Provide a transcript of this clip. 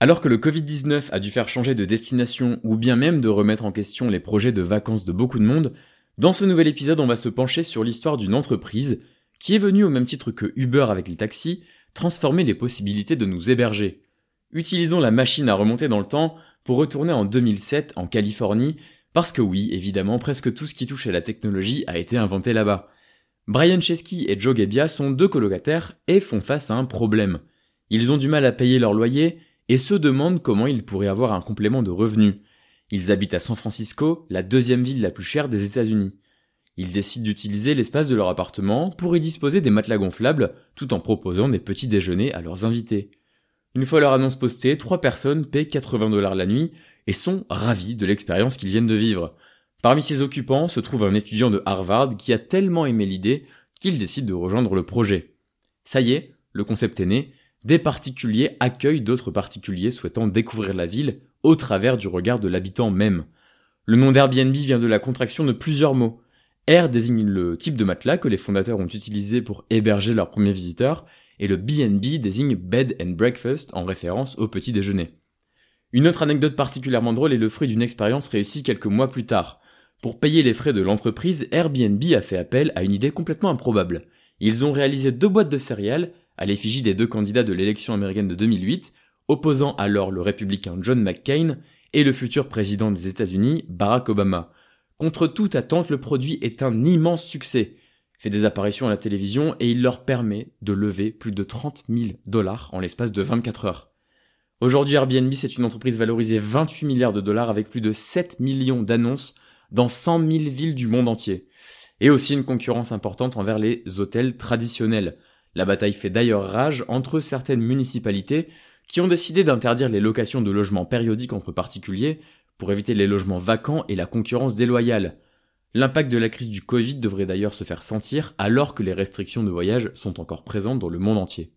Alors que le Covid-19 a dû faire changer de destination ou bien même de remettre en question les projets de vacances de beaucoup de monde, dans ce nouvel épisode on va se pencher sur l'histoire d'une entreprise qui est venue au même titre que Uber avec les taxis, transformer les possibilités de nous héberger. Utilisons la machine à remonter dans le temps pour retourner en 2007 en Californie, parce que oui, évidemment, presque tout ce qui touche à la technologie a été inventé là-bas. Brian Chesky et Joe Gebbia sont deux colocataires et font face à un problème. Ils ont du mal à payer leur loyer et se demandent comment ils pourraient avoir un complément de revenus. Ils habitent à San Francisco, la deuxième ville la plus chère des États-Unis. Ils décident d'utiliser l'espace de leur appartement pour y disposer des matelas gonflables tout en proposant des petits déjeuners à leurs invités. Une fois leur annonce postée, trois personnes paient 80 dollars la nuit et sont ravis de l'expérience qu'ils viennent de vivre. Parmi ces occupants se trouve un étudiant de Harvard qui a tellement aimé l'idée qu'il décide de rejoindre le projet. Ça y est, le concept est né, des particuliers accueillent d'autres particuliers souhaitant découvrir la ville au travers du regard de l'habitant même. Le nom d'Airbnb vient de la contraction de plusieurs mots. Air désigne le type de matelas que les fondateurs ont utilisé pour héberger leurs premiers visiteurs, et le BNB désigne Bed and Breakfast en référence au petit déjeuner. Une autre anecdote particulièrement drôle est le fruit d'une expérience réussie quelques mois plus tard. Pour payer les frais de l'entreprise, Airbnb a fait appel à une idée complètement improbable. Ils ont réalisé deux boîtes de céréales à l'effigie des deux candidats de l'élection américaine de 2008, opposant alors le républicain John McCain et le futur président des États-Unis, Barack Obama. Contre toute attente, le produit est un immense succès, fait des apparitions à la télévision et il leur permet de lever plus de 30 000 dollars en l'espace de 24 heures. Aujourd'hui, Airbnb, c'est une entreprise valorisée 28 milliards de dollars avec plus de 7 millions d'annonces dans 100 000 villes du monde entier. Et aussi une concurrence importante envers les hôtels traditionnels. La bataille fait d'ailleurs rage entre certaines municipalités qui ont décidé d'interdire les locations de logements périodiques entre particuliers pour éviter les logements vacants et la concurrence déloyale. L'impact de la crise du Covid devrait d'ailleurs se faire sentir alors que les restrictions de voyage sont encore présentes dans le monde entier.